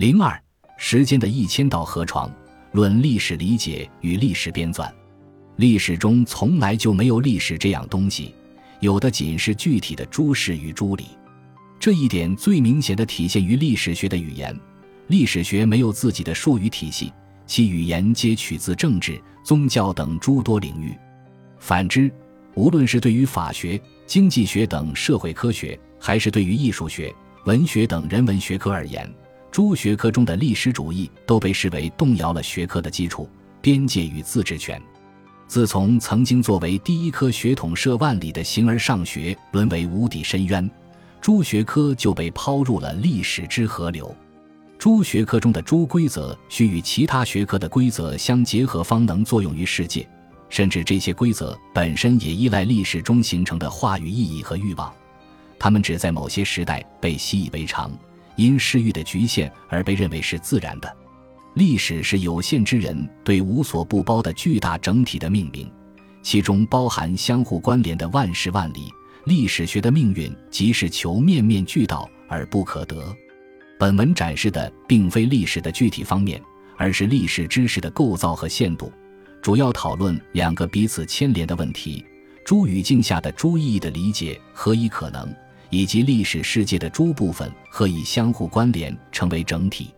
零二时间的一千道河床，论历史理解与历史编纂。历史中从来就没有历史这样东西，有的仅是具体的诸事与诸理。这一点最明显的体现于历史学的语言。历史学没有自己的术语体系，其语言皆取自政治、宗教等诸多领域。反之，无论是对于法学、经济学等社会科学，还是对于艺术学、文学等人文学科而言，诸学科中的历史主义都被视为动摇了学科的基础、边界与自治权。自从曾经作为第一科学统摄万里的形而上学沦为无底深渊，诸学科就被抛入了历史之河流。诸学科中的诸规则需与其他学科的规则相结合，方能作用于世界。甚至这些规则本身也依赖历史中形成的话语意义和欲望，它们只在某些时代被习以为常，因视域的局限而被认为是自然的。历史是有限之人对无所不包的巨大整体的命名，其中包含相互关联的万事万理。历史学的命运即是求面面俱到而不可得。本文展示的并非历史的具体方面，而是历史知识的构造和限度，主要讨论两个彼此牵连的问题：诸语境下的诸意义的理解何以可能，以及历史世界的诸部分何以相互关联成为整体。